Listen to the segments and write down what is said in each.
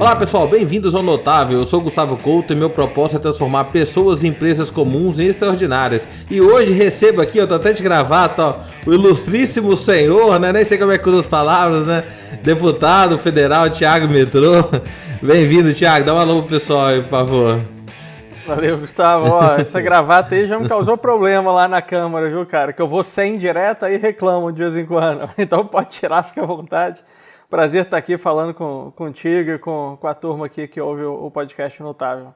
Olá pessoal, bem-vindos ao Notável. Eu sou Gustavo Couto e meu propósito é transformar pessoas e empresas comuns em extraordinárias. E hoje recebo aqui, eu tô até de gravata, ó, o ilustríssimo senhor, né? Nem sei como é que usa as palavras, né? Deputado federal Tiago Metrô. Bem-vindo, Tiago. Dá um alô pro pessoal aí, por favor. Valeu, Gustavo. Ó, essa gravata aí já me causou problema lá na Câmara, viu, cara? Que eu vou sem direta e reclamo de vez em quando. Então pode tirar, fica à vontade. Prazer estar aqui falando com, contigo e com, com a turma aqui que ouve o, o podcast Notável.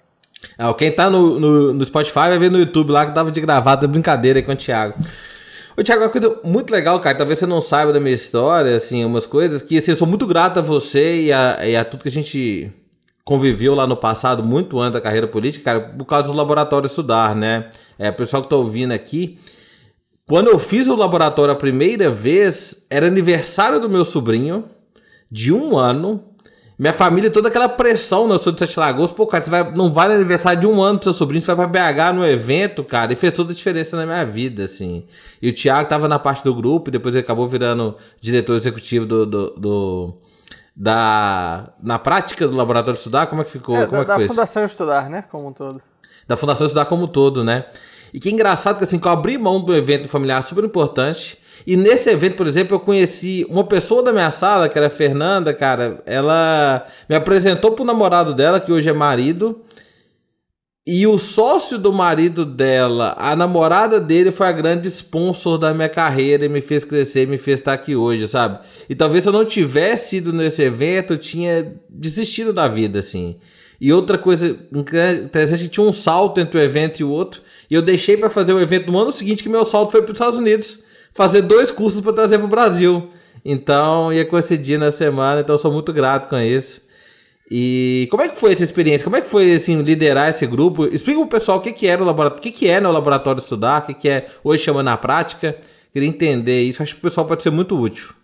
É, quem tá no, no, no, Spotify vai ver no YouTube lá que tava de gravata, brincadeira aí com o Thiago. Ô, Thiago, uma coisa muito legal, cara, talvez você não saiba da minha história, assim, umas coisas que, assim, eu sou muito grato a você e a, e a tudo que a gente conviveu lá no passado, muito antes da carreira política, cara, por causa do laboratório estudar, né? É, o pessoal que tá ouvindo aqui, quando eu fiz o laboratório a primeira vez, era aniversário do meu sobrinho, de um ano. Minha família, toda aquela pressão, né? eu sou de Sete Lagoas, pô, cara, você vai, não vai no aniversário de um ano do seu sobrinho, você vai pra BH no evento, cara, e fez toda a diferença na minha vida, assim. E o Thiago tava na parte do grupo, e depois ele acabou virando diretor executivo do, do, do da na prática do laboratório estudar, como é que ficou? É, como da, é que da foi Fundação Estudar, né, como um todo. Da Fundação Estudar como um todo, né? E que engraçado que assim, que eu abri mão do evento familiar super importante, e nesse evento, por exemplo, eu conheci uma pessoa da minha sala, que era a Fernanda, cara. Ela me apresentou pro namorado dela, que hoje é marido. E o sócio do marido dela, a namorada dele, foi a grande sponsor da minha carreira e me fez crescer, me fez estar aqui hoje, sabe? E talvez se eu não tivesse ido nesse evento, eu tinha desistido da vida, assim. E outra coisa interessante, tinha um salto entre o evento e o outro. E eu deixei para fazer o evento no ano seguinte, que meu salto foi para os Estados Unidos fazer dois cursos para trazer para o Brasil. Então, ia coincidir na semana, então sou muito grato com isso. E como é que foi essa experiência? Como é que foi assim, liderar esse grupo? Explica pro pessoal o que, que era o laboratório, o que, que é no laboratório estudar, o que, que é hoje chama na prática. Queria entender isso, acho que o pessoal pode ser muito útil.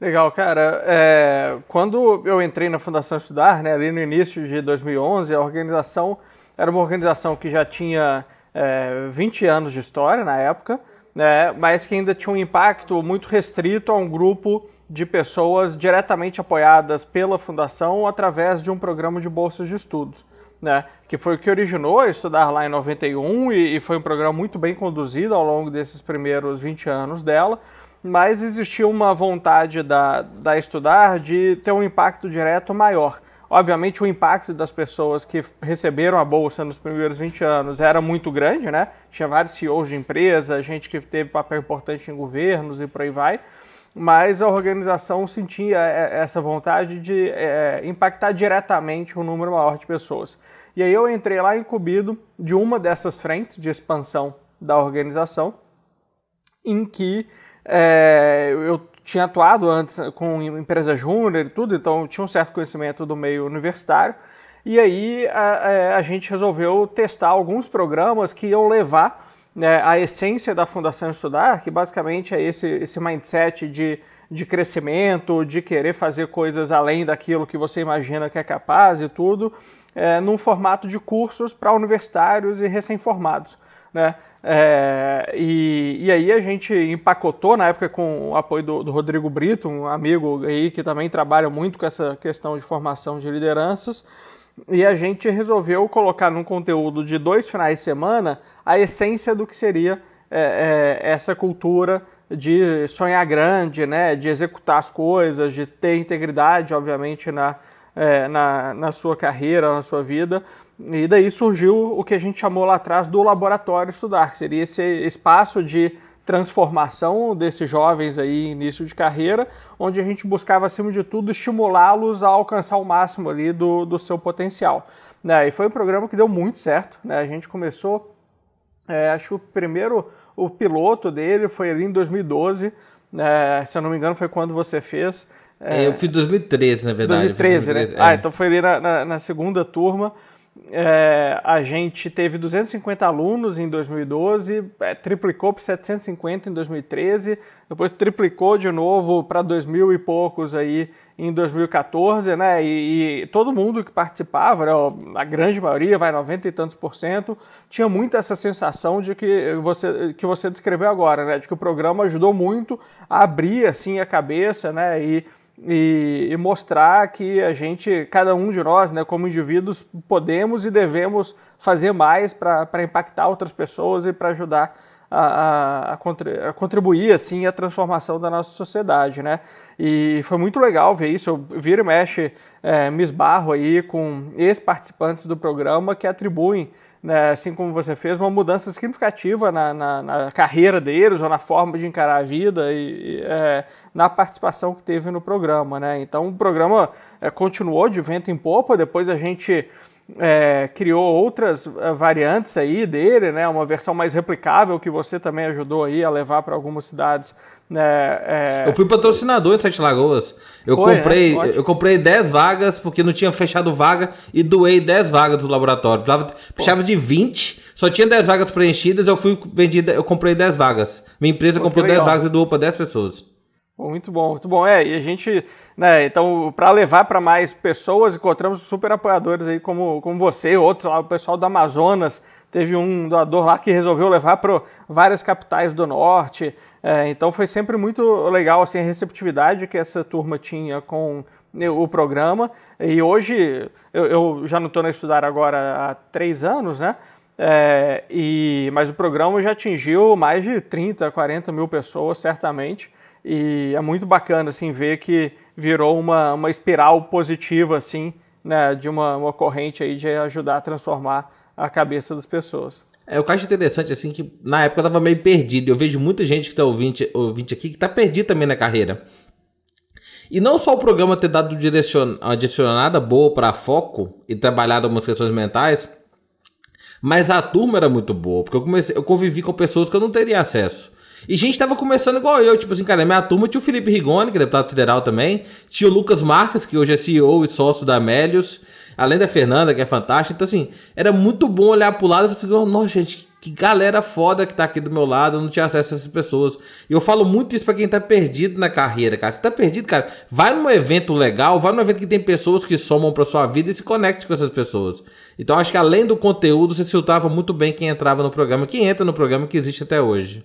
Legal, cara. É, quando eu entrei na Fundação Estudar, né, ali no início de 2011, a organização era uma organização que já tinha é, 20 anos de história na época, né, mas que ainda tinha um impacto muito restrito a um grupo de pessoas diretamente apoiadas pela fundação através de um programa de bolsas de estudos. Né, que foi o que originou estudar lá em 91 e, e foi um programa muito bem conduzido ao longo desses primeiros 20 anos dela, mas existia uma vontade da, da estudar de ter um impacto direto maior. Obviamente, o impacto das pessoas que receberam a bolsa nos primeiros 20 anos era muito grande, né? Tinha vários CEOs de empresa, gente que teve papel importante em governos e por aí vai. Mas a organização sentia é, essa vontade de é, impactar diretamente um número maior de pessoas. E aí eu entrei lá incumbido de uma dessas frentes de expansão da organização, em que é, eu tinha atuado antes com empresa júnior e tudo, então tinha um certo conhecimento do meio universitário. E aí a, a gente resolveu testar alguns programas que iam levar né, a essência da Fundação Estudar, que basicamente é esse, esse mindset de, de crescimento, de querer fazer coisas além daquilo que você imagina que é capaz e tudo, é, num formato de cursos para universitários e recém-formados. Né? É, e, e, aí a gente empacotou na época com o apoio do, do, Rodrigo Brito, um amigo aí que também trabalha muito com essa questão de formação de lideranças, e a gente resolveu colocar num conteúdo de dois finais de semana a essência do que seria é, é, essa cultura de sonhar grande, né, de executar as coisas, de ter integridade, obviamente, na, é, na, na sua carreira, na sua vida, e daí surgiu o que a gente chamou lá atrás do laboratório estudar, que seria esse espaço de transformação desses jovens aí início de carreira, onde a gente buscava acima de tudo estimulá-los a alcançar o máximo ali do, do seu potencial. Né? E foi um programa que deu muito certo. Né? A gente começou, é, acho que o primeiro, o piloto dele foi ali em 2012, né? se eu não me engano foi quando você fez. É, eu fiz 2013, na verdade. 2013, 2013 né? É. Ah, então foi ali na, na, na segunda turma é, a gente teve 250 alunos em 2012, é, triplicou para 750 em 2013, depois triplicou de novo para 2 e poucos aí em 2014, né? E, e, todo mundo que participava, né, a grande maioria, vai 90 e tantos por cento, tinha muito essa sensação de que você, que você descreveu agora, né? De que o programa ajudou muito a abrir assim a cabeça, né? E e, e, mostrar que a gente, cada um de nós, né, como indivíduos, podemos e devemos fazer mais para impactar outras pessoas e para ajudar a, a, a, contribuir assim a transformação da nossa sociedade, né? E foi muito legal ver isso. Eu viro e mexe, é, me esbarro aí com ex-participantes do programa que atribuem né, assim como você fez, uma mudança significativa na, na, na, carreira deles ou na forma de encarar a vida e, e é, na participação que teve no programa. Né? Então o programa é, continuou de vento em popa, depois a gente é, criou outras é, variantes aí dele, né? uma versão mais replicável que você também ajudou aí a levar para algumas cidades é, é... Eu fui patrocinador de Sete Lagoas. Eu Foi, comprei, né? eu comprei 10 vagas porque não tinha fechado vaga e doei 10 vagas do laboratório. Precisava de 20, só tinha 10 vagas preenchidas, eu fui vendida, eu comprei 10 vagas. Minha empresa Pô, comprou 10 vagas e doou para 10 pessoas. Muito bom, muito bom. É, e a gente, né, então, para levar para mais pessoas, encontramos super apoiadores aí como, como você, outros, o pessoal do Amazonas, teve um doador lá que resolveu levar para várias capitais do norte. É, então foi sempre muito legal assim, a receptividade que essa turma tinha com o programa. E hoje, eu, eu já não estou na estudar agora há três anos, né? É, e, mas o programa já atingiu mais de 30, 40 mil pessoas, certamente. E é muito bacana assim, ver que virou uma, uma espiral positiva assim, né, de uma, uma corrente aí de ajudar a transformar a cabeça das pessoas. É, o que eu acho interessante, assim, que na época eu tava meio perdido. Eu vejo muita gente que tá ouvinte, ouvinte aqui que tá perdido também na carreira. E não só o programa ter dado uma direcionada boa para foco e trabalhado algumas questões mentais, mas a turma era muito boa, porque eu, comecei, eu convivi com pessoas que eu não teria acesso. E gente tava começando igual eu, tipo assim, cara, minha turma tinha o Felipe Rigoni, que é deputado federal também, tinha o Lucas Marques, que hoje é CEO e sócio da Amélios, Além da Fernanda, que é fantástica. Então, assim, era muito bom olhar pro lado e falar assim, nossa, gente, que galera foda que tá aqui do meu lado, eu não tinha acesso a essas pessoas. E eu falo muito isso para quem tá perdido na carreira, cara. Você tá perdido, cara, vai num evento legal, vai num evento que tem pessoas que somam pra sua vida e se conecte com essas pessoas. Então acho que além do conteúdo, você filtrava muito bem quem entrava no programa, quem entra no programa que existe até hoje.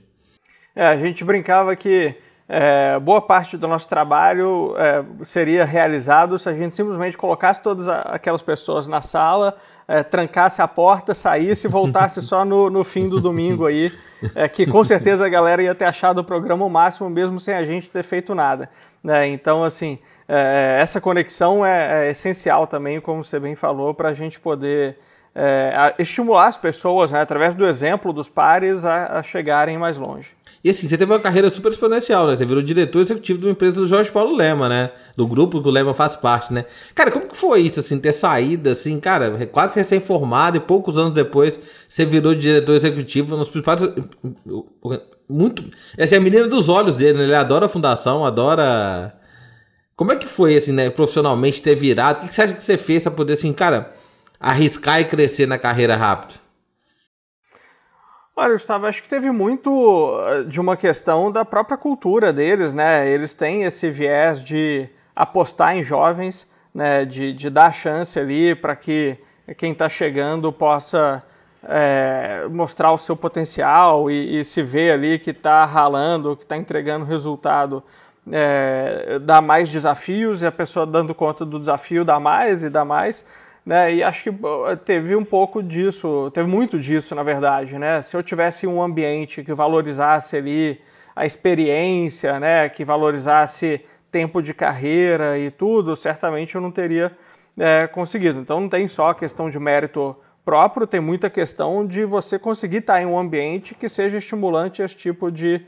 É, a gente brincava que é, boa parte do nosso trabalho é, seria realizado se a gente simplesmente colocasse todas aquelas pessoas na sala, é, trancasse a porta, saísse e voltasse só no, no fim do domingo aí, é, que com certeza a galera ia ter achado o programa o máximo mesmo sem a gente ter feito nada. Né? Então, assim, é, essa conexão é, é, essencial também, como você bem falou, para a gente poder estimular as pessoas, né, através do exemplo dos pares, a, a chegarem mais longe. E assim, você teve uma carreira super exponencial, né? Você virou diretor executivo de uma empresa do Jorge Paulo Lema, né? Do grupo que o Lema faz parte, né? Cara, como que foi isso, assim, ter saído, assim, cara, quase recém-formado e poucos anos depois você virou diretor executivo nos principais... Muito... Essa é a menina dos olhos dele, né? Ele adora a fundação, adora... Como é que foi, assim, né, profissionalmente ter virado? O que você acha que você fez pra poder, assim, cara, arriscar e crescer na carreira rápido? Olha, Gustavo, acho que teve muito eh, de uma questão da própria cultura deles, né? Eles têm esse viés de apostar em jovens, né? De, de dar chance ali para que quem está chegando possa é, mostrar o seu potencial e, e se ver ali que está ralando, que está entregando resultado, é, dá mais desafios e a pessoa dando conta do desafio dá mais e dá mais. Né? E acho que teve um pouco disso, teve muito disso, na verdade, né? Se eu tivesse um ambiente que valorizasse ali a experiência, né? Que valorizasse tempo de carreira e tudo, certamente eu não teria é, conseguido. Então não tem só a questão de mérito próprio, tem muita questão de você conseguir estar em um ambiente que seja estimulante esse tipo de,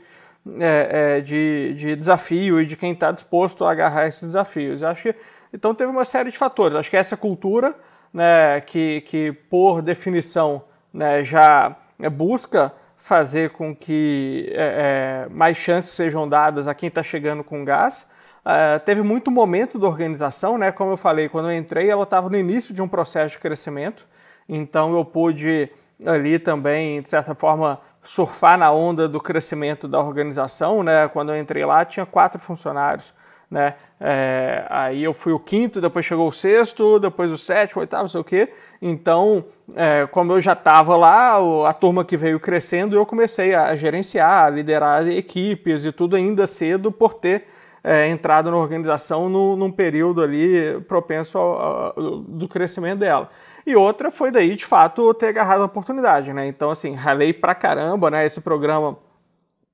é, é, de, de desafio e de quem está disposto a agarrar esses desafios. Eu acho que então teve uma série de fatores. Acho que essa cultura, né, que, que por definição né, já busca fazer com que é, é, mais chances sejam dadas a quem está chegando com gás. Uh, teve muito momento da organização, né? Como eu falei, quando eu entrei, ela estava no início de um processo de crescimento, então eu pude ali também, de certa forma, surfar na onda do crescimento da organização, né? Quando eu entrei lá, tinha quatro funcionários né? É, aí eu fui o quinto, depois chegou o sexto, depois o sétimo, oitavo, não sei o quê. Então, é, como eu já estava lá, a turma que veio crescendo, eu comecei a gerenciar, a liderar equipes e tudo ainda cedo por ter é, entrado na organização no, num período ali propenso ao, ao, do crescimento dela. E outra foi daí, de fato, ter agarrado a oportunidade, né? Então, assim, ralei pra caramba, né? Esse programa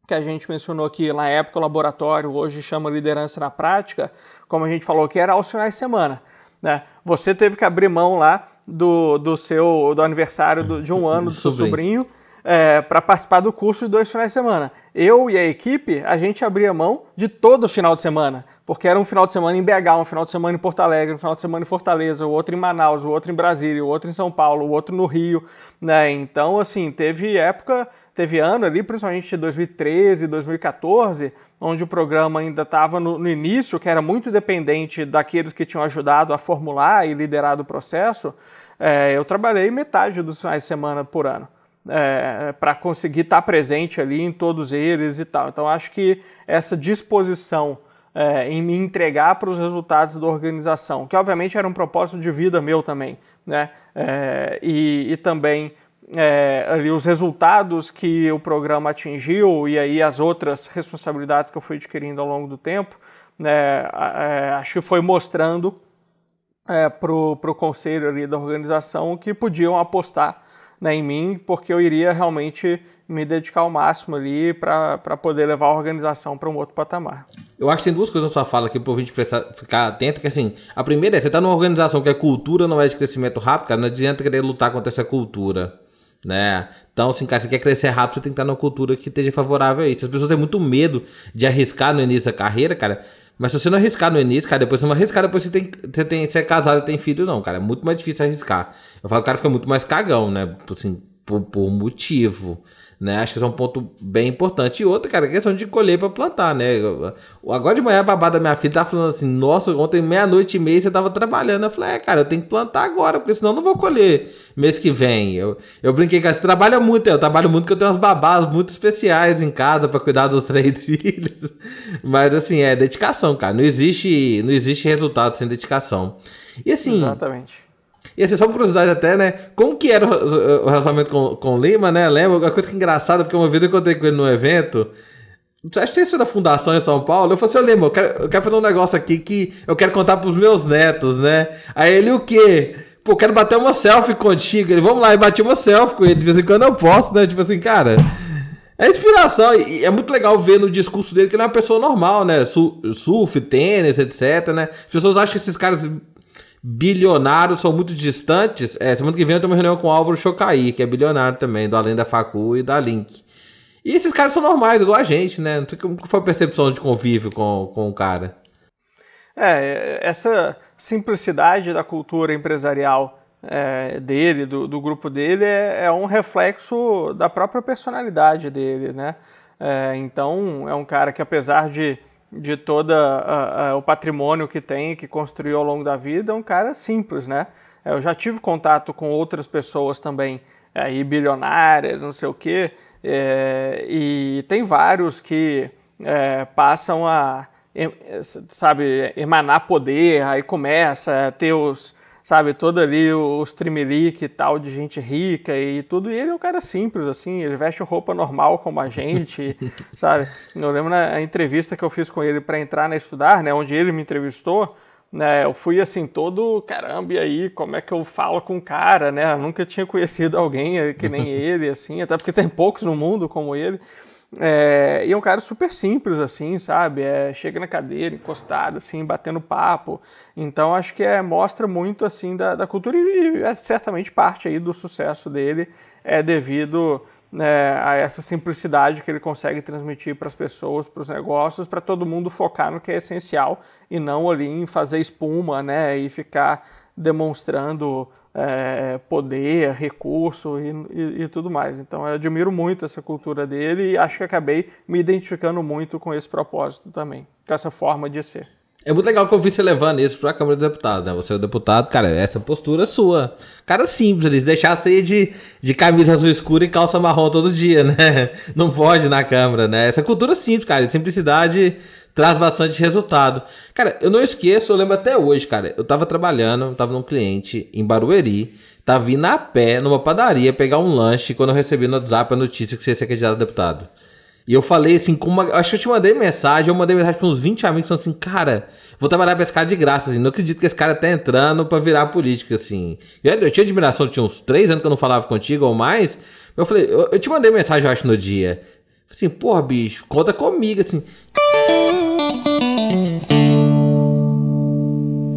que a gente mencionou aqui na época, o laboratório, hoje chama Liderança na Prática, como a gente falou que era aos finais de semana. Né? Você teve que abrir mão lá do, do seu do aniversário do, de um ano do seu sobrinho, é, para participar do curso de dois finais de semana. Eu e a equipe, a gente abria mão de todo final de semana, porque era um final de semana em BH, um final de semana em Porto Alegre, um final de semana em Fortaleza, o outro em Manaus, o outro em Brasília, o outro em São Paulo, o outro no Rio, né? Então, assim, teve época teve ano ali, principalmente 2013, 2014, onde o programa ainda estava no, no, início, que era muito dependente daqueles que tinham ajudado a formular e liderar o processo, é, eu trabalhei metade dos finais de semana por ano. É, para conseguir estar tá presente ali em todos eles e tal. Então, acho que essa disposição é, em me entregar para os resultados da organização, que obviamente era um propósito de vida meu também, né? É, e, e também é, ali os resultados que o programa atingiu e aí as outras responsabilidades que eu fui adquirindo ao longo do tempo, né, é, acho que foi mostrando é, para o conselho ali da organização que podiam apostar né, em mim, porque eu iria realmente me dedicar ao máximo ali para poder levar a organização para um outro patamar. Eu acho que tem duas coisas na sua fala aqui para gente prestar, ficar atento, que assim, a primeira é, você está numa organização que a cultura não é de crescimento rápido, cara, não adianta querer lutar contra essa cultura né? Então, assim, cara, você quer crescer rápido, você tem que estar numa cultura que esteja favorável a isso. As pessoas têm muito medo de arriscar no início da carreira, cara. Mas se você não arriscar no início, cara, depois você não arriscar, depois você tem, você tem, você é casado e tem filho, não, cara. É muito mais difícil arriscar. Eu falo o cara fica muito mais cagão, né? Assim, por, por motivo. Né? Acho que isso é um ponto bem importante. E outra, cara, a questão de colher para plantar, né? Agora de manhã a babá da minha filha tá falando assim: Nossa, ontem meia-noite e meia você tava trabalhando. Eu falei: É, cara, eu tenho que plantar agora, porque senão eu não vou colher mês que vem. Eu, eu brinquei, cara, você trabalha muito, eu trabalho muito porque eu tenho umas babás muito especiais em casa para cuidar dos três filhos. Mas assim, é dedicação, cara. Não existe, não existe resultado sem dedicação. E assim. Exatamente. E assim, só por curiosidade até, né? Como que era o, relacionamento com, com o Lima, né? Lembra? Uma coisa que é engraçada, porque uma vez eu encontrei com ele no evento. Acho que isso da fundação em São Paulo. Eu falei assim, Lima, eu quero, eu quero fazer um negócio aqui que eu quero contar pros meus netos, né? Aí ele, o quê? Pô, quero bater uma selfie contigo. Ele, vamos lá, e bati uma selfie com ele. De vez em quando eu posso, né? Tipo assim, cara... É inspiração, e é muito legal ver no discurso dele que ele é uma pessoa normal, né? Surf, tênis, etc, né? As pessoas acham que esses caras bilionários são muito distantes. É, semana que vem eu tenho uma reunião com o Álvaro Chocaí, que é bilionário também, do Além da Facu e da Link. E esses caras são normais, igual a gente, né? Como foi a percepção de convívio com, com o cara. É, essa simplicidade da cultura empresarial é, dele, do, do, grupo dele, é, é, um reflexo da própria personalidade dele, né? É, então, é um cara que apesar de de todo o patrimônio que tem, que construiu ao longo da vida, é um cara simples, né? Eu já tive contato com outras pessoas também, aí bilionárias, não sei o quê, é, e tem vários que é, passam a, sabe, emanar poder, aí começa a ter os, sabe, todo ali os trimelique e tal de gente rica e tudo, e ele é um cara simples, assim, ele veste roupa normal como a gente, sabe? Eu lembro na entrevista que eu fiz com ele para entrar na Estudar, né, onde ele me entrevistou, né, eu fui assim todo, caramba, e aí, como é que eu falo com o cara, né? Eu nunca tinha conhecido alguém que nem ele, assim, até porque tem poucos no mundo como ele. É, e é um cara super simples, assim, sabe? É, chega na cadeira, encostado, assim, batendo papo. Então, acho que é, mostra muito, assim, da, da cultura e é certamente parte aí do sucesso dele é devido é, a essa simplicidade que ele consegue transmitir para as pessoas, para os negócios, para todo mundo focar no que é essencial e não ali em fazer espuma, né? E ficar demonstrando é, poder, recurso e, e, e, tudo mais. Então eu admiro muito essa cultura dele e acho que acabei me identificando muito com esse propósito também, com essa forma de ser. É muito legal que eu vi você levando isso para a Câmara dos Deputados, né? Você é o deputado, cara, essa postura é sua. Cara simples, eles deixar de, de camisa azul escura e calça marrom todo dia, né? Não pode na Câmara, né? Essa cultura simples, cara, de simplicidade traz bastante resultado. Cara, eu não esqueço, eu lembro até hoje, cara. Eu tava trabalhando, eu tava num cliente em Barueri, tava vindo a pé numa padaria pegar um lanche quando eu recebi no WhatsApp a notícia que você ia ser candidato a deputado. E eu falei assim, com uma, acho que eu te mandei mensagem, eu mandei mensagem para uns 20 amigos falando assim, cara, vou trabalhar pra esse cara de graça, assim, não acredito que esse cara tá entrando para virar política, assim. Eu, eu tinha admiração, tinha uns 3 anos que eu não falava contigo ou mais, eu falei, eu, eu te mandei mensagem, eu acho, no dia. Assim, porra, bicho, conta comigo, assim.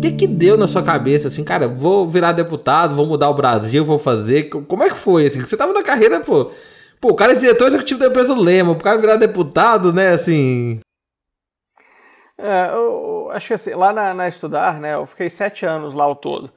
Que que deu na sua cabeça, assim, cara, vou virar deputado, vou mudar o Brasil, vou fazer, como é que foi, assim, você tava na carreira, pô, pô, o cara é diretor executivo da empresa do Lema, o cara virar deputado, né, assim... É, eu, acho que assim, lá na, na, Estudar, né, eu fiquei sete anos lá ao todo,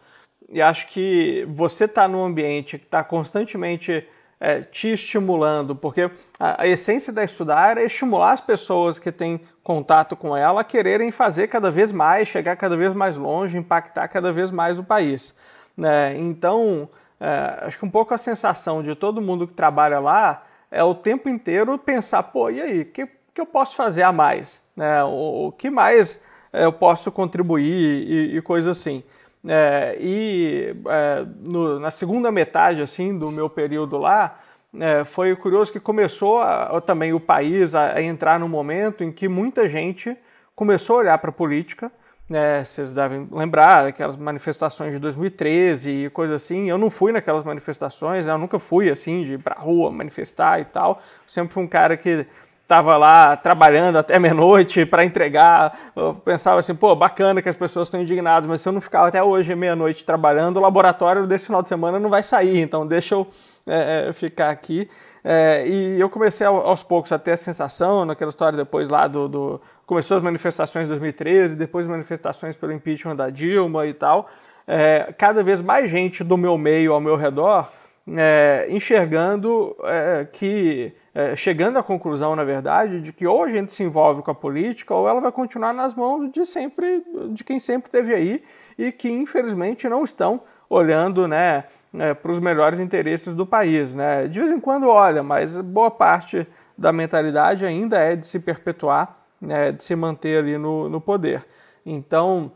e acho que você tá num ambiente que tá constantemente é, te estimulando, porque a, a, essência da estudar é estimular as pessoas que têm contato com ela a quererem fazer cada vez mais, chegar cada vez mais longe, impactar cada vez mais o país. Né? Então, é, acho que um pouco a sensação de todo mundo que trabalha lá é o tempo inteiro pensar, pô, e aí, o que, que eu posso fazer a mais? Né? O, o que mais eu posso contribuir e, e coisa assim. É, e é, no, na segunda metade assim do meu período lá, é, foi curioso que começou a, também o país a, a, entrar num momento em que muita gente começou a olhar para a política. Né, vocês devem lembrar daquelas manifestações de 2013 e coisa assim. Eu não fui naquelas manifestações, né, eu nunca fui assim de ir para rua manifestar e tal. Sempre fui um cara que estava lá trabalhando até meia-noite para entregar. Eu pensava assim, pô, bacana que as pessoas estão indignadas, mas se eu não ficar até hoje meia-noite trabalhando, o laboratório desse final de semana não vai sair, então deixa eu é, é ficar aqui. É, e eu comecei aos poucos a ter a sensação, naquela história depois lá do, do. Começou as manifestações em 2013, depois as manifestações pelo impeachment da Dilma e tal. É, cada vez mais gente do meu meio ao meu redor é, enxergando é, que, é, chegando à conclusão, na verdade, de que ou a gente se envolve com a política ou ela vai continuar nas mãos de sempre, de quem sempre esteve aí e que infelizmente não estão olhando, né, é, para os melhores interesses do país, né? De vez em quando olha, mas boa parte da mentalidade ainda é de se perpetuar, né, de se manter ali no, no poder. Então,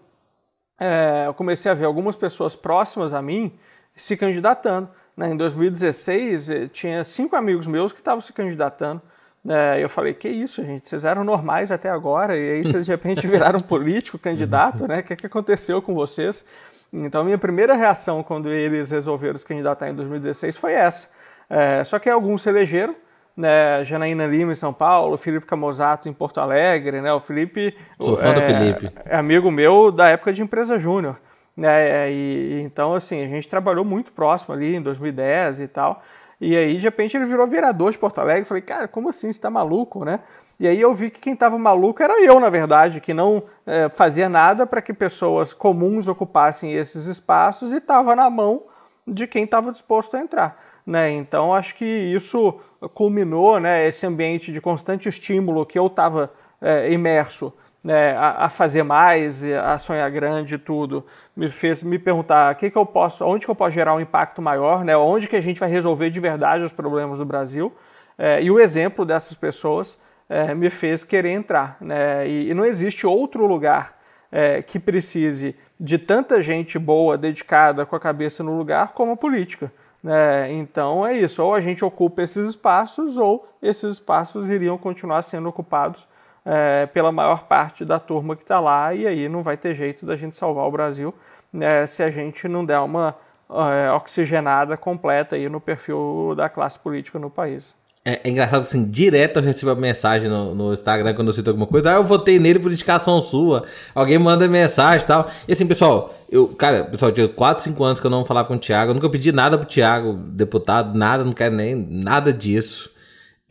é, eu comecei a ver algumas pessoas próximas a mim se candidatando. Né? Em 2016, eh, tinha cinco amigos meus que estavam se candidatando. É, eu falei, que isso, gente, vocês eram normais até agora, e aí vocês de repente viraram político, candidato, né? O que, é que aconteceu com vocês? Então, minha primeira reação quando eles resolveram se candidatar em 2016 foi essa. É, só que alguns se elegeram, né? Janaína Lima em São Paulo, Felipe Camozato em Porto Alegre, né? O Felipe... Sou fã é, do Felipe. É amigo meu da época de empresa júnior. Né? E, então, assim, a gente trabalhou muito próximo ali em 2010 e tal. E aí, de repente, ele virou vereador de Porto Alegre. Falei, cara, como assim? Você tá maluco, né? E aí eu vi que quem estava maluco era eu, na verdade, que não é, fazia nada para que pessoas comuns ocupassem esses espaços e estava na mão de quem estava disposto a entrar. Né? Então, acho que isso culminou, né, esse ambiente de constante estímulo que eu estava é, imerso né, a, a, fazer mais, a sonhar grande e tudo, me fez me perguntar que que eu posso, onde que eu posso gerar um impacto maior, né, onde que a gente vai resolver de verdade os problemas do Brasil. É, e o exemplo dessas pessoas é, me fez querer entrar. Né, e, e não existe outro lugar é, que precise de tanta gente boa, dedicada, com a cabeça no lugar, como a política. Né? Então é isso, ou a gente ocupa esses espaços, ou esses espaços iriam continuar sendo ocupados é, pela maior parte da turma que está lá, e aí não vai ter jeito da gente salvar o Brasil né, se a gente não der uma é, oxigenada completa aí no perfil da classe política no país. É, é, engraçado assim, direto eu recebo a mensagem no, no, Instagram quando eu cito alguma coisa, ah, eu votei nele por indicação sua, alguém manda mensagem e tal. E assim, pessoal, eu, cara, pessoal, tinha 4, 5 anos que eu não falava com o Thiago, eu nunca pedi nada pro Thiago, deputado, nada, não quero nem nada disso.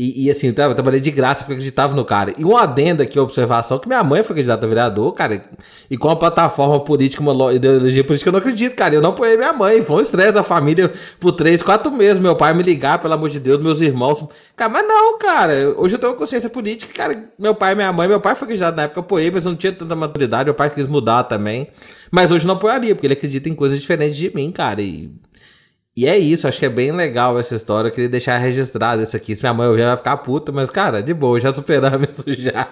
E, e, assim, eu trabalhei de graça porque acreditava no cara. E uma adenda aqui, observação, que minha mãe foi candidata a vereador, cara. E com a plataforma política, uma ideologia política, eu não acredito, cara. Eu não apoiei minha mãe. Foi um estresse da família por três, quatro meses. Meu pai me ligar, pelo amor de Deus, meus irmãos. Cara, mas não, cara. Hoje eu tenho uma consciência política, cara. Meu pai minha mãe, meu pai foi candidato na época, eu apoiei, mas eu não tinha tanta maturidade. Meu pai quis mudar também. Mas hoje eu não apoiaria, porque ele acredita em coisas diferentes de mim, cara. E e é isso, acho que é bem legal essa história. Eu queria deixar registrado isso aqui. Se minha mãe ouvir, vai ficar puta, mas, cara, de boa, já superamos isso já.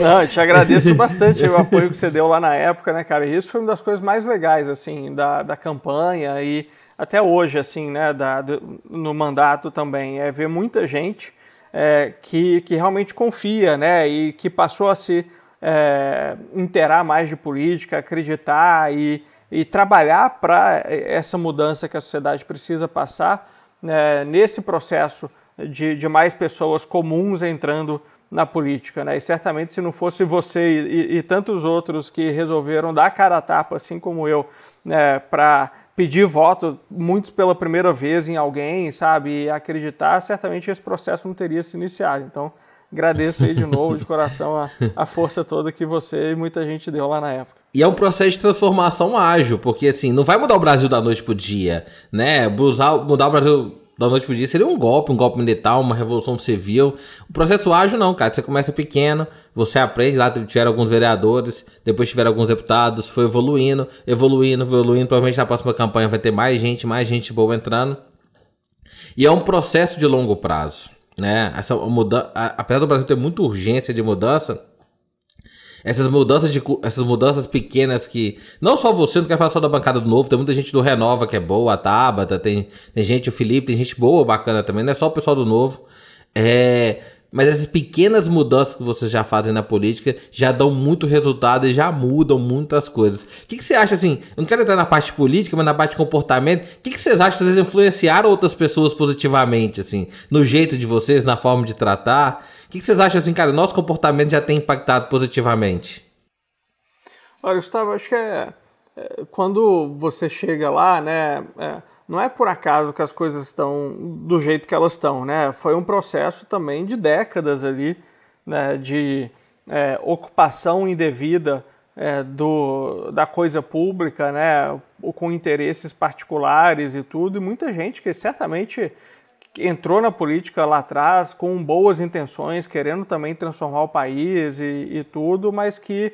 Não, eu te agradeço bastante o apoio que você deu lá na época, né, cara? E isso foi uma das coisas mais legais, assim, da, da campanha e até hoje, assim, né, da, do, no mandato também. É ver muita gente é, que, que realmente confia, né, e que passou a se é, interar mais de política, acreditar e, e trabalhar para essa mudança que a sociedade precisa passar né, nesse processo de, de mais pessoas comuns entrando na política, né? E certamente se não fosse você e, e, tantos outros que resolveram dar cara a tapa, assim como eu, né, para pedir voto, muitos pela primeira vez em alguém, sabe, e acreditar, certamente esse processo não teria se iniciado. Então, agradeço aí de novo, de coração, a, a força toda que você e muita gente deu lá na época. E é um processo de transformação ágil, porque assim, não vai mudar o Brasil da noite pro dia, né? Mudar, o Brasil da noite pro dia seria um golpe, um golpe militar, uma revolução civil. O processo ágil não, cara. Você começa pequeno, você aprende, lá tiveram alguns vereadores, depois tiveram alguns deputados, foi evoluindo, evoluindo, evoluindo. Provavelmente na próxima campanha vai ter mais gente, mais gente boa entrando. E é um processo de longo prazo, né? Essa mudança, apesar do Brasil ter muita urgência de mudança, essas mudanças, de, essas mudanças pequenas que. Não só você, não quer falar só da bancada do novo, tem muita gente do Renova que é boa, a Tabata, tem, tem gente, o Felipe, tem gente boa, bacana também, não é só o pessoal do novo. É, mas essas pequenas mudanças que vocês já fazem na política já dão muito resultado e já mudam muitas coisas. O que, que você acha assim? Eu não quero entrar na parte política, mas na parte de comportamento. O que, que vocês acham que vocês influenciaram outras pessoas positivamente, assim, no jeito de vocês, na forma de tratar? Que, que vocês acham assim, cara? Nosso comportamento já tem impactado positivamente? Olha, Gustavo, acho que é, é quando você chega lá, né? É, não é por acaso que as coisas estão do jeito que elas estão, né? Foi um processo também de décadas ali, né? De é, ocupação indevida é, do, da coisa pública, né? Com interesses particulares e tudo, e muita gente que certamente entrou na política lá atrás com boas intenções, querendo também transformar o país e, e tudo, mas que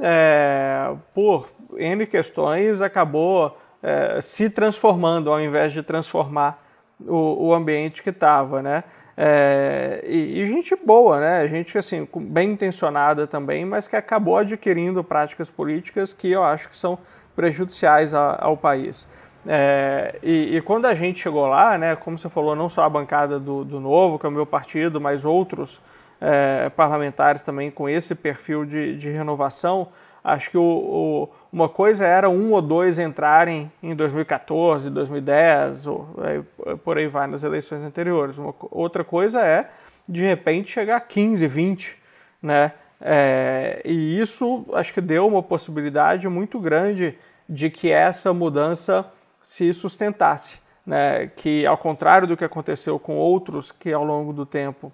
é, por N questões acabou é, se transformando ao invés de transformar o, o ambiente que estava, né? É, e, e, gente boa, né? Gente assim, bem intencionada também, mas que acabou adquirindo práticas políticas que eu acho que são prejudiciais a, ao país. É, e, e, quando a gente chegou lá, né, como você falou, não só a bancada do, do Novo, que é o meu partido, mas outros é, parlamentares também com esse perfil de, de renovação, acho que o, o, uma coisa era um ou dois entrarem em 2014, 2010, ou, é, por aí vai nas eleições anteriores. Uma, outra coisa é, de repente, chegar a 15, 20, né? É, e isso acho que deu uma possibilidade muito grande de que essa mudança se sustentasse, né? que ao contrário do que aconteceu com outros que ao longo do tempo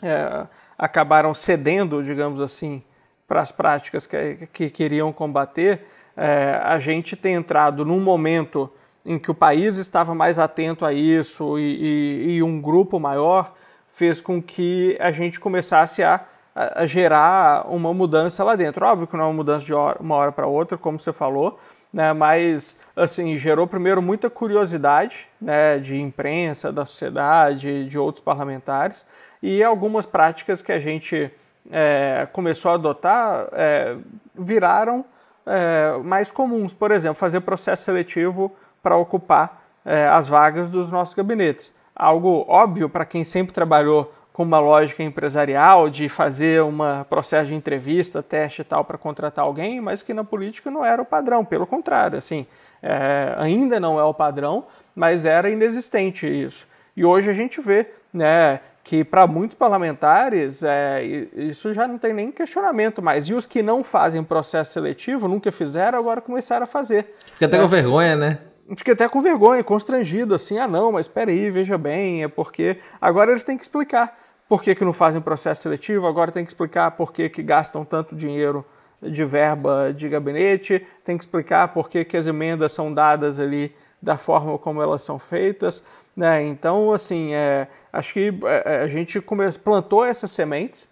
é, acabaram cedendo, digamos assim, para as práticas que, que queriam combater, é, a gente tem entrado num momento em que o país estava mais atento a isso e, e, e um grupo maior fez com que a gente começasse a, a, gerar uma mudança lá dentro. Óbvio que não é uma mudança de hora, uma hora para outra, como você falou, né, mas assim gerou primeiro muita curiosidade né, de imprensa, da sociedade, de outros parlamentares e algumas práticas que a gente é, começou a adotar é, viraram é, mais comuns. Por exemplo, fazer processo seletivo para ocupar é, as vagas dos nossos gabinetes. Algo óbvio para quem sempre trabalhou com uma lógica empresarial de fazer um processo de entrevista, teste e tal para contratar alguém, mas que na política não era o padrão, pelo contrário, assim, é, ainda não é o padrão, mas era inexistente isso. E hoje a gente vê, né, que para muitos parlamentares é, isso já não tem nem questionamento mais. E os que não fazem processo seletivo, nunca fizeram, agora começaram a fazer. Fica até né? com vergonha, né? Fiquei até com vergonha, constrangido, assim, ah não, mas espera aí, veja bem, é porque agora eles têm que explicar por que, que não fazem processo seletivo, agora tem que explicar por que, que gastam tanto dinheiro de verba de gabinete, tem que explicar por que, que as emendas são dadas ali da forma como elas são feitas. Né? Então, assim, é, acho que é, é, a gente come, plantou essas sementes,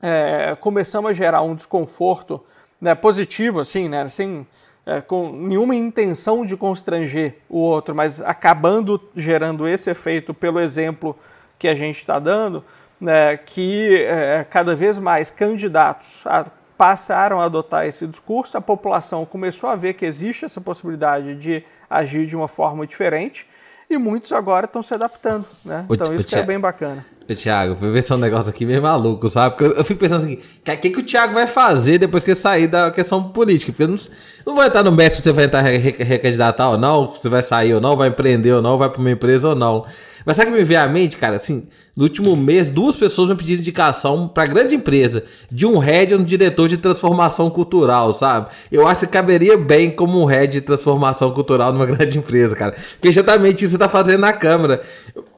é, começamos a gerar um desconforto né, positivo, assim, né, assim, é, com nenhuma intenção de constranger o outro, mas acabando gerando esse efeito pelo exemplo que a gente está dando, né, que é, cada vez mais candidatos a, passaram a adotar esse discurso, a população começou a ver que existe essa possibilidade de agir de uma forma diferente e muitos agora estão se adaptando, né? O, então isso é bem bacana. Thiago, vou ver se é um negócio aqui meio maluco, sabe? Porque eu, eu fico pensando assim, o que, que o Thiago vai fazer depois que sair da questão política? Porque não, não vai estar no método se você vai entrar recandidatar ou não, se você vai sair ou não, vai empreender ou não, vai para uma empresa ou não. Mas sabe o que me vem à mente, cara? Assim, no último mês, duas pessoas me pediram indicação para grande empresa de um head um diretor de transformação cultural, sabe? Eu acho que caberia bem como um head de transformação cultural numa grande empresa, cara. Porque exatamente isso você tá fazendo na Câmara.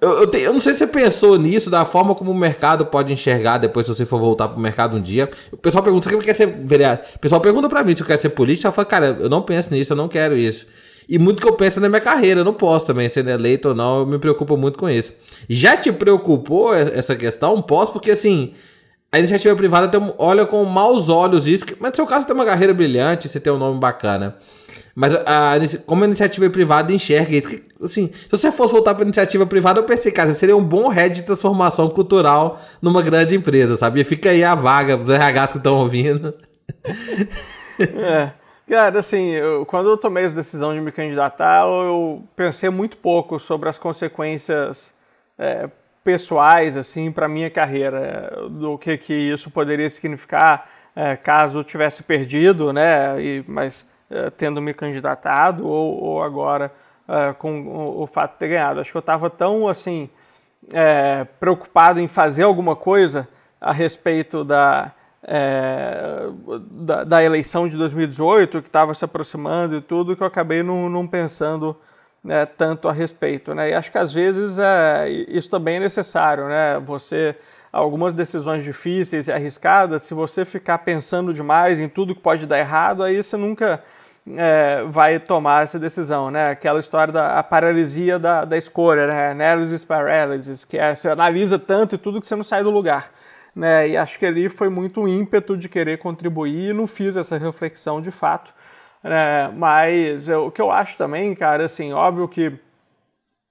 Eu, eu, te, eu, não sei se você pensou nisso, da forma como o mercado pode enxergar depois se você for voltar pro mercado um dia. O pessoal pergunta se quer ser vereador. O pessoal pergunta para mim se eu quero ser político. Eu falo, cara, eu não penso nisso, eu não quero isso. E muito que eu penso na minha carreira, eu não posso também, sendo eleito ou não, eu me preocupo muito com isso. Já te preocupou essa questão? Posso, porque assim, a iniciativa privada tem, olha com maus olhos isso, mas no seu caso você tem uma carreira brilhante, você tem um nome bacana. Mas a, como a iniciativa privada enxerga isso, que, assim, se você fosse voltar para iniciativa privada, eu pensei, cara, seria um bom head de transformação cultural numa grande empresa, sabia? Fica aí a vaga dos RHs que estão ouvindo. É. Cara, assim, eu, quando eu tomei a decisão de me candidatar, eu pensei muito pouco sobre as consequências é, pessoais, assim, para minha carreira, do que que isso poderia significar é, caso eu tivesse perdido, né, e, mas é, tendo me candidatado ou, ou agora é, com o, o, fato de ter ganhado. Acho que eu estava tão, assim, é, preocupado em fazer alguma coisa a respeito da é, da, da, eleição de 2018, que estava se aproximando e tudo, que eu acabei não, não pensando né, tanto a respeito. Né? E acho que às vezes é, isso também é necessário, né? Você algumas decisões difíceis e arriscadas, se você ficar pensando demais em tudo que pode dar errado, aí você nunca é, vai tomar essa decisão, né? Aquela história da paralisia da, da escolha, né? Analysis paralysis, que é você analisa tanto e tudo que você não sai do lugar né? E acho que ali foi muito o ímpeto de querer contribuir e não fiz essa reflexão de fato. Né? Mas eu, o que eu acho também, cara, assim, óbvio que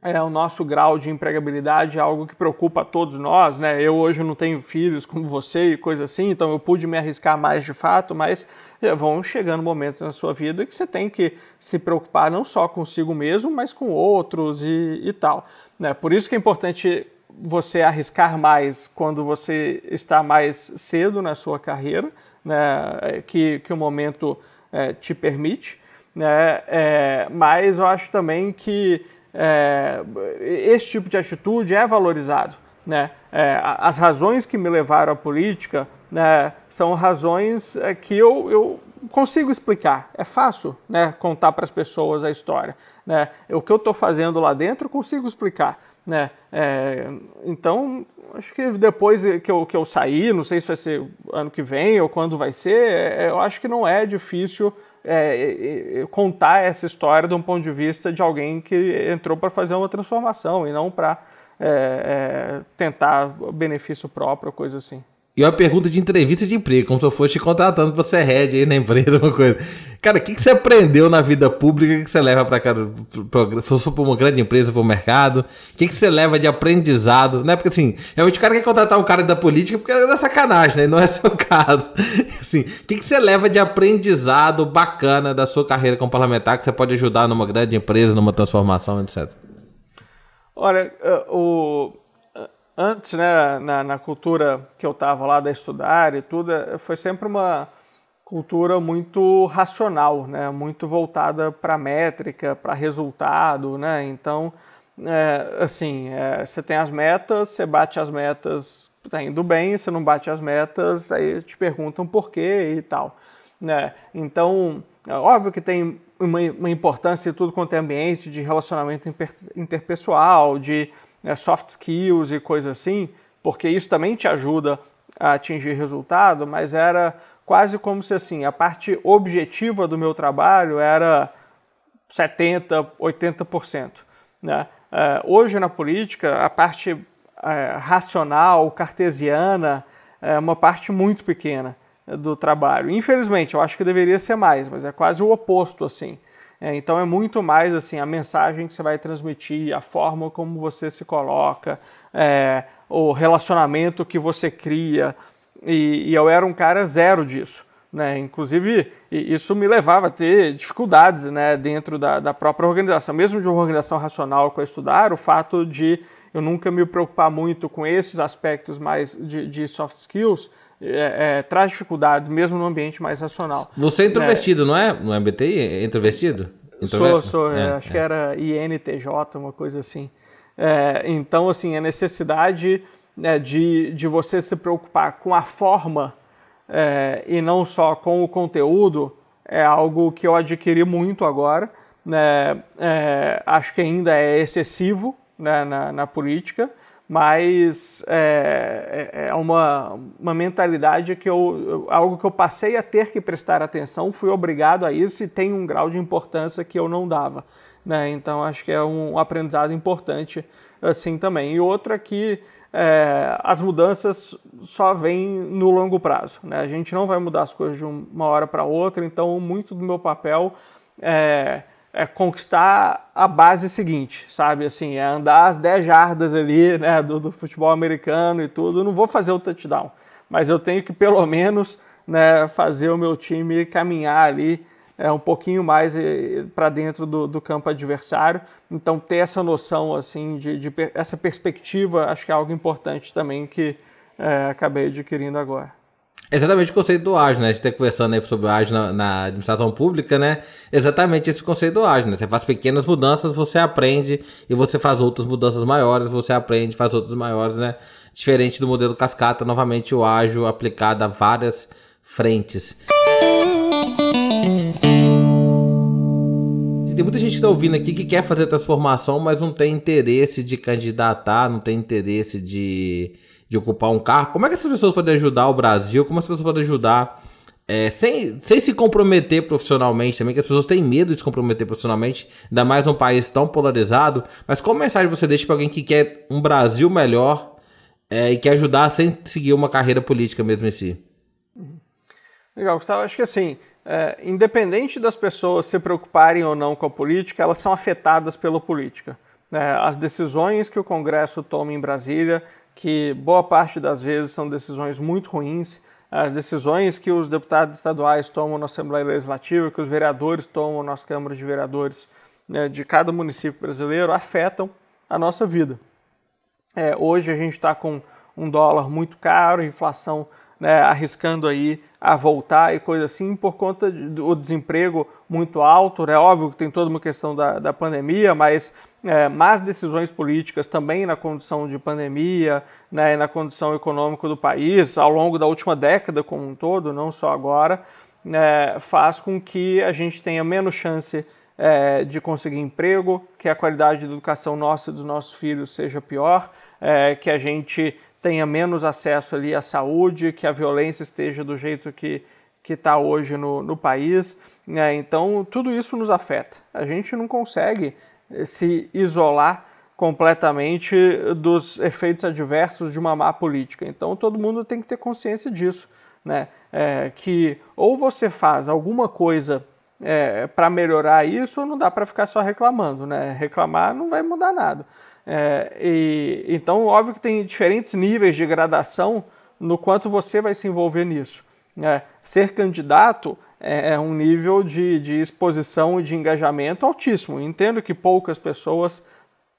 é, o nosso grau de empregabilidade é algo que preocupa a todos nós, né? Eu hoje não tenho filhos como você e coisa assim, então eu pude me arriscar mais de fato, mas é, vão chegando momentos na sua vida que você tem que se preocupar não só consigo mesmo, mas com outros e, e tal. Né? Por isso que é importante você arriscar mais quando você está mais cedo na sua carreira, né, que, que o momento é, te permite, né, é, mas eu acho também que é, esse tipo de atitude é valorizado. Né? É, as razões que me levaram à política né, são razões é, que eu, eu consigo explicar. É fácil né, contar para as pessoas a história. Né? O que eu estou fazendo lá dentro eu consigo explicar. Né? É, então, acho que depois que eu, que eu sair, não sei se vai ser ano que vem ou quando vai ser, é, eu acho que não é difícil é, é contar essa história de um ponto de vista de alguém que entrou para fazer uma transformação e não para é, é, tentar benefício próprio, coisa assim. E uma pergunta de entrevista de emprego, como se eu fosse te contratando pra ser head aí na empresa, uma coisa. Cara, o que, que você aprendeu na vida pública que você leva para cá, se for pra uma grande empresa, para o mercado? O que, que você leva de aprendizado? Né? Porque assim, realmente o cara quer contratar um cara da política porque é da sacanagem, né? Não é seu caso. Assim, o que, que você leva de aprendizado bacana da sua carreira como parlamentar que você pode ajudar numa grande empresa, numa transformação, etc? Olha, eh, o antes, né, na, na cultura que eu estava lá da estudar e tudo, é, foi sempre uma cultura muito racional, né, muito voltada para métrica, para resultado, né. Então, é, assim, é, você tem as metas, você bate as metas, tá indo bem, você não bate as metas, aí te perguntam por quê e tal, né. Então, é óbvio que tem uma, uma importância de tudo quanto é ambiente, de relacionamento interpessoal, de né, soft skills e coisas assim, porque isso também te ajuda a atingir resultado, mas era quase como se assim, a parte objetiva do meu trabalho era 70%, 80%. Né? É, hoje na política, a parte é, racional, cartesiana, é uma parte muito pequena do trabalho. Infelizmente, eu acho que deveria ser mais, mas é quase o oposto assim. É, então é muito mais assim a mensagem que você vai transmitir, a forma como você se coloca, é, o relacionamento que você cria. E, e, eu era um cara zero disso. Né? Inclusive, isso me levava a ter dificuldades né, dentro da, da própria organização. Mesmo de uma organização racional que eu estudar, o fato de eu nunca me preocupar muito com esses aspectos mais de, de soft skills é, é, traz dificuldades, mesmo no ambiente mais racional. Você é introvertido, é, não é? No MBTI? É introvertido? Sou, sou. É, acho que era INTJ, uma coisa assim. então, assim, a necessidade né, de, de você se preocupar com a forma é, e não só com o conteúdo é algo que eu adquiri muito agora. Né? É, acho que ainda é excessivo né, na, na, política, mas é, é, é uma, uma mentalidade que eu, algo que eu passei a ter que prestar atenção, fui obrigado a isso e tem um grau de importância que eu não dava. Né? Então acho que é um aprendizado importante assim também. E outra que é, as mudanças só vêm no longo prazo. Né? A gente não vai mudar as coisas de uma hora para outra, então muito do meu papel é, é, conquistar a base seguinte, sabe? Assim, é andar as 10 jardas ali né, do, do futebol americano e tudo. Eu não vou fazer o touchdown, mas eu tenho que pelo menos né, fazer o meu time caminhar ali é, um pouquinho mais eh, para dentro do, do, campo adversário. Então, ter essa noção, assim, de, de, essa perspectiva, acho que é algo importante também que é, acabei adquirindo agora. Exatamente o conceito do ágil, né? A gente está conversando aí sobre o ágil na, na, administração pública, né? Exatamente esse conceito do ágil, né? Você faz pequenas mudanças, você aprende, e você faz outras mudanças maiores, você aprende, faz outras maiores, né? Diferente do modelo cascata, novamente o ágil aplicado a várias frentes. Tem muita gente que está ouvindo aqui que quer fazer transformação, mas não tem interesse de candidatar, não tem interesse de, de ocupar um carro. Como é que essas pessoas podem ajudar o Brasil? Como as pessoas podem ajudar é, sem, sem se comprometer profissionalmente também, que as pessoas têm medo de se comprometer profissionalmente, ainda mais num país tão polarizado. Mas qual mensagem você deixa para alguém que quer um Brasil melhor é, e quer ajudar sem seguir uma carreira política mesmo em si? Legal, Gustavo. Acho que assim, é, independente das pessoas se preocuparem ou não com a política, elas são afetadas pela política. É, as decisões que o Congresso toma em Brasília, que boa parte das vezes são decisões muito ruins, as decisões que os deputados estaduais tomam na Assembleia Legislativa, que os vereadores tomam nas câmaras de vereadores né, de cada município brasileiro, afetam a nossa vida. É, hoje a gente está com um dólar muito caro, inflação né, arriscando aí a voltar e coisa assim, por conta do desemprego muito alto, é né? óbvio que tem toda uma questão da, da pandemia, mas é, más decisões políticas também na condição de pandemia, né, na condição econômica do país, ao longo da última década como um todo, não só agora, é, faz com que a gente tenha menos chance é, de conseguir emprego, que a qualidade da educação nossa e dos nossos filhos seja pior, é, que a gente tenha menos acesso ali à saúde, que a violência esteja do jeito que está hoje no, no país. Né? Então, tudo isso nos afeta. A gente não consegue eh, se isolar completamente dos efeitos adversos de uma má política. Então, todo mundo tem que ter consciência disso. Né? É, que ou você faz alguma coisa é, para melhorar isso, ou não dá para ficar só reclamando. Né? Reclamar não vai mudar nada. É, e, então, óbvio que tem diferentes níveis de gradação no quanto você vai se envolver nisso. É, ser candidato é, é um nível de, de exposição e de engajamento altíssimo. Entendo que poucas pessoas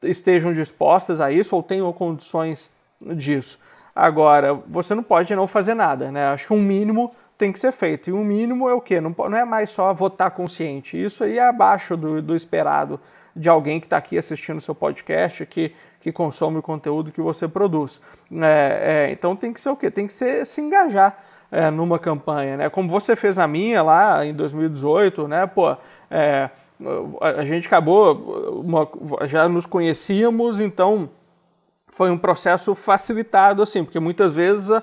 estejam dispostas a isso ou tenham condições disso. Agora, você não pode não fazer nada, né? Acho que um mínimo tem que ser feito. E um mínimo é o quê? Não, não é mais só votar consciente. Isso aí é abaixo do, do esperado de alguém que está aqui assistindo o seu podcast, que, que consome o conteúdo que você produz. É, é, então tem que ser o quê? Tem que ser se engajar é, numa campanha, né? Como você fez na minha lá em 2018, né? Pô, é, a gente acabou, uma, já nos conhecíamos, então foi um processo facilitado, assim, porque muitas vezes a,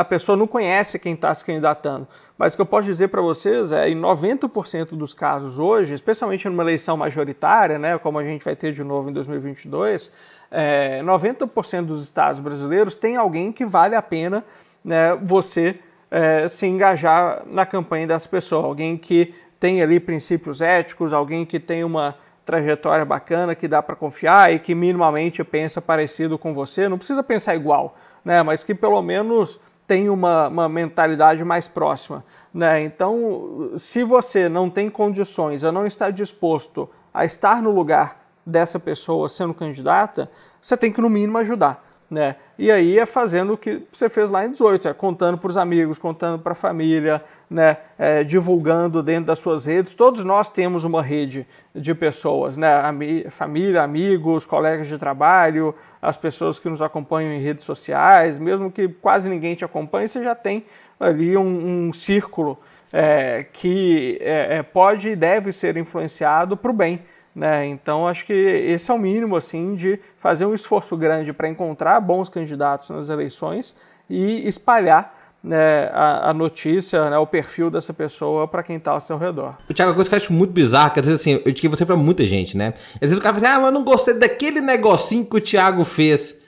a pessoa não conhece quem está se candidatando. Mas o que eu posso dizer para vocês é, em 90% dos casos hoje, especialmente numa eleição majoritária, né, como a gente vai ter de novo em 2022, é, 90% dos estados brasileiros tem alguém que vale a pena né, você é, se engajar na campanha dessa pessoa, alguém que tem ali princípios éticos, alguém que tem uma trajetória bacana que dá para confiar e que minimamente pensa parecido com você, não precisa pensar igual, né? Mas que pelo menos tem uma, uma mentalidade mais próxima. Né? Então, se você não tem condições ou não está disposto a estar no lugar dessa pessoa sendo candidata, você tem que, no mínimo, ajudar. Né? E aí é fazendo o que você fez lá em 18, é contando para os amigos, contando para a família, né? É, divulgando dentro das suas redes. Todos nós temos uma rede de pessoas, né? Ami família, amigos, colegas de trabalho, as pessoas que nos acompanham em redes sociais, mesmo que quase ninguém te acompanhe, você já tem ali um, um círculo é, que é, é pode e deve ser influenciado para o bem. Né? Então, acho que esse é o mínimo assim de fazer um esforço grande para encontrar bons candidatos nas eleições e espalhar né, a, a, notícia, né, o perfil dessa pessoa para quem está ao seu redor. O Thiago, uma coisa que eu acho muito bizarra, que às vezes assim, eu indiquei você para muita gente, né? Às vezes o cara fala assim, ah, mas eu não gostei daquele negocinho que o Thiago fez.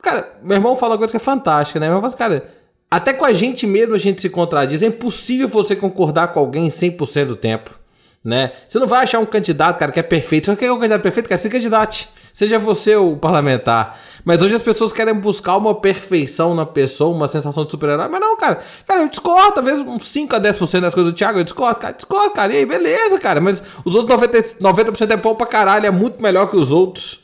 Cara, meu irmão fala uma coisa que é fantástica, né? Meu irmão fala, cara, até com a gente mesmo a gente se contradiz. É impossível você concordar com alguém 100% do tempo né? Você não vai achar um candidato, cara, que é perfeito. Você quer um candidato perfeito, cara, se candidate. Seja você o parlamentar. Mas hoje as pessoas querem buscar uma perfeição na pessoa, uma sensação de super-herói. Mas não, cara. Cara, eu discordo, talvez uns 5 a 10% das coisas do Thiago, eu discordo, cara. Discordo, cara. E aí, beleza, cara. Mas os outros 90%, 90 é bom pra caralho, é muito melhor que os outros.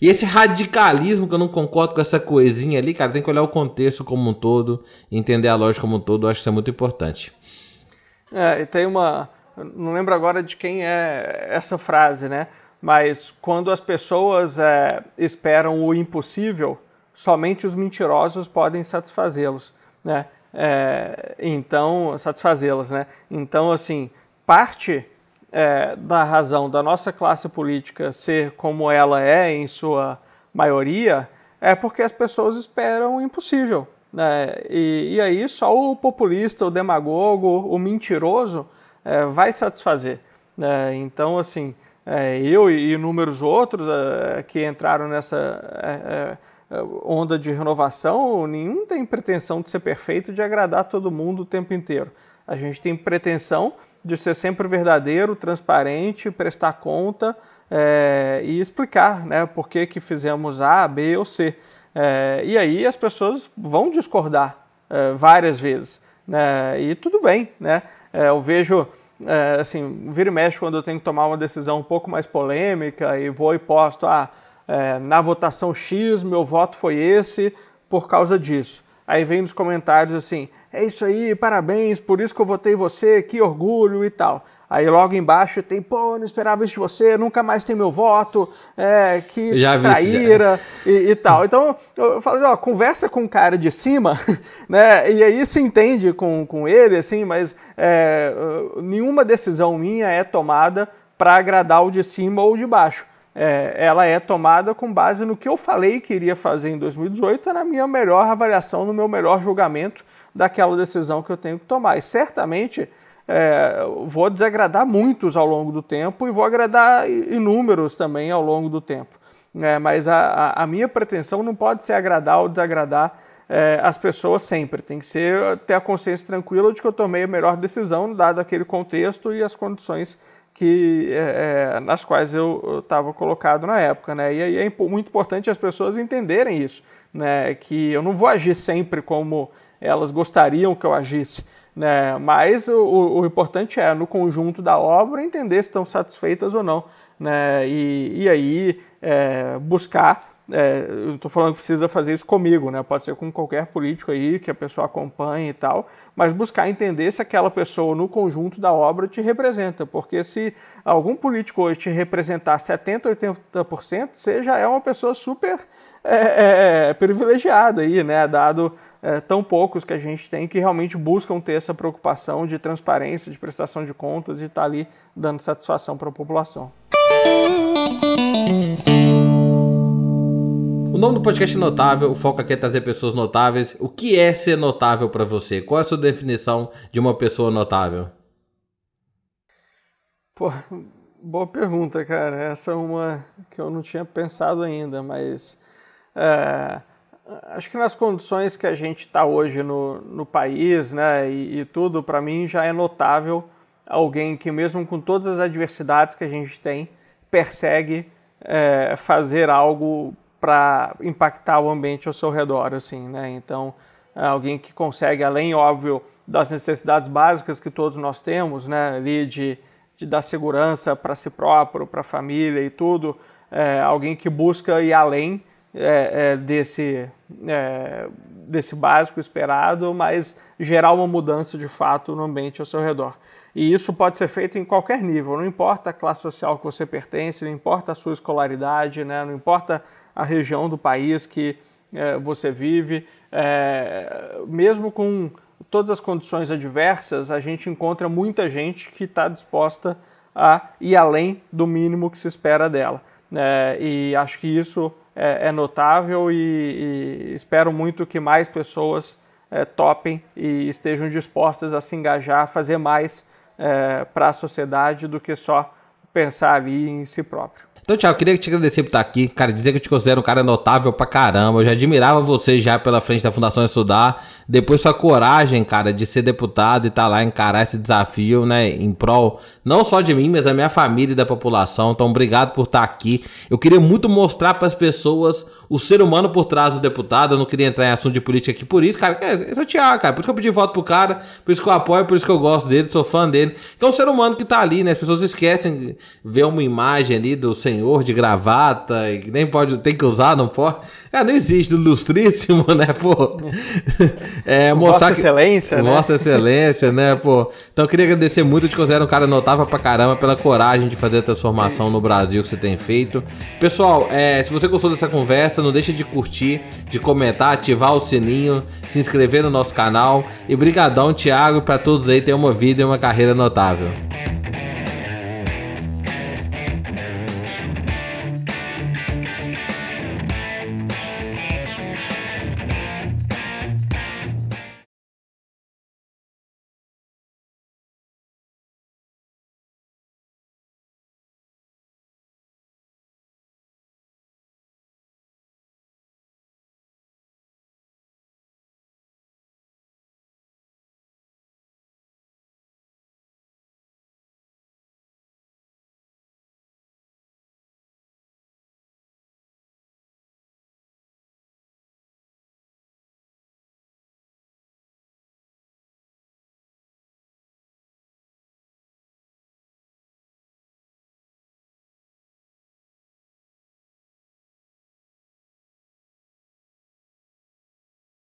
E esse radicalismo que eu não concordo com essa coisinha ali, cara, tem que olhar o contexto como um todo, entender a lógica como um todo, eu acho que isso é muito importante. É, e tem uma não lembro agora de quem é essa frase, né? Mas quando as pessoas é, esperam o impossível, somente os mentirosos podem satisfazê-los, né? É, então, satisfazê-las, né? Então, assim, parte é, da razão da nossa classe política ser como ela é em sua maioria é porque as pessoas esperam o impossível, né? E, e aí só o populista, o demagogo, o mentiroso é, vai satisfazer. É, então, assim, é, eu e inúmeros outros é, que entraram nessa é, é, onda de renovação, nenhum tem pretensão de ser perfeito, de agradar todo mundo o tempo inteiro. A gente tem pretensão de ser sempre verdadeiro, transparente, prestar conta e explicar né, por que, que fizemos A, B ou C. e aí as pessoas vão discordar várias vezes. Né, e tudo bem, né? É, eu vejo, é, assim, vira e mexe quando eu tenho que tomar uma decisão um pouco mais polêmica e vou e posto, ah, é, na votação X meu voto foi esse por causa disso. Aí vem nos comentários assim, é isso aí, parabéns, por isso que eu votei você, que orgulho e tal. Aí logo embaixo tem, pô, não esperava isso de você, nunca mais tem meu voto, é, que traíra e, e, tal. Então eu falo, ó, conversa com o cara de cima, né? E aí se entende com, com ele, assim, mas é, nenhuma decisão minha é tomada para agradar o de cima ou o de baixo. É, ela é tomada com base no que eu falei que iria fazer em 2018, na minha melhor avaliação, no meu melhor julgamento daquela decisão que eu tenho que tomar. E certamente é, vou desagradar muitos ao longo do tempo e vou agradar inúmeros também ao longo do tempo. É, mas a, a, minha pretensão não pode ser agradar ou desagradar é, as pessoas sempre. Tem que ser ter a consciência tranquila de que eu tomei a melhor decisão, dado aquele contexto e as condições que, é, é nas quais eu estava colocado na época. Né? E aí é muito importante as pessoas entenderem isso, né? que eu não vou agir sempre como elas gostariam que eu agisse. Né? Mas o, o, importante é, no conjunto da obra, entender se estão satisfeitas ou não. Né? E, e aí é, buscar. É, eu estou falando que precisa fazer isso comigo, né? pode ser com qualquer político aí que a pessoa acompanhe e tal, mas buscar entender se aquela pessoa no conjunto da obra te representa, porque se algum político hoje te representar 70%, 80%, você já é uma pessoa super é, é, é, privilegiada aí, né? dado é, tão poucos que a gente tem que realmente buscam ter essa preocupação de transparência, de prestação de contas e estar tá ali dando satisfação para a população. O nome do podcast é Notável, o foco aqui é trazer pessoas notáveis. O que é ser notável para você? Qual é a sua definição de uma pessoa notável? Pô, boa pergunta, cara. Essa é uma que eu não tinha pensado ainda, mas é, acho que nas condições que a gente está hoje no, no país, né, e, e tudo, para mim já é notável alguém que mesmo com todas as adversidades que a gente tem, persegue é, fazer algo para impactar o ambiente ao seu redor, assim, né? Então, é alguém que consegue, além, óbvio, das necessidades básicas que todos nós temos, né, ali de, de dar segurança para si próprio, para a família e tudo, é, alguém que busca ir além é, é, desse, é, desse básico esperado, mas gerar uma mudança de fato no ambiente ao seu redor. E isso pode ser feito em qualquer nível, não importa a classe social que você pertence, não importa a sua escolaridade, né, não importa a região do país que é, você vive, é, mesmo com todas as condições adversas, a gente encontra muita gente que está disposta a ir além do mínimo que se espera dela. É, e acho que isso é, é notável e, e, espero muito que mais pessoas é, topem e estejam dispostas a se engajar, a fazer mais é, para a sociedade do que só pensar ali em si próprio. Então, Thiago, queria te agradecer por estar aqui. Cara, dizer que eu te considero um cara notável pra caramba. Eu já admirava você já pela frente da Fundação Estudar. Depois sua coragem, cara, de ser deputado e estar tá lá encarar esse desafio, né, em prol não só de mim, mas da minha família e da população. Então, obrigado por estar aqui. Eu queria muito mostrar para as pessoas o ser humano por trás do deputado. Eu não queria entrar em assunto de política aqui por isso, cara. Esse é o Thiago, cara. Por isso que eu pedi voto pro cara, por isso que eu apoio, por isso que eu gosto dele, sou fã dele. Que é um ser humano que tá ali, né? As pessoas esquecem de ver uma imagem ali do senhor de gravata, e nem pode, tem que usar, não pode. Cara, não existe, do ilustríssimo, né, pô? É, mostrar Vossa Excelência, que, né? Vossa Excelência, né, pô? Então eu queria agradecer muito, te considero um cara notável pra caramba pela coragem de fazer a transformação é no Brasil que você tem feito. Pessoal, é, se você gostou dessa conversa, não deixe de curtir, de comentar, ativar o sininho, se inscrever no nosso canal. E brigadão, Thiago, para todos aí ter uma vida e uma carreira notável.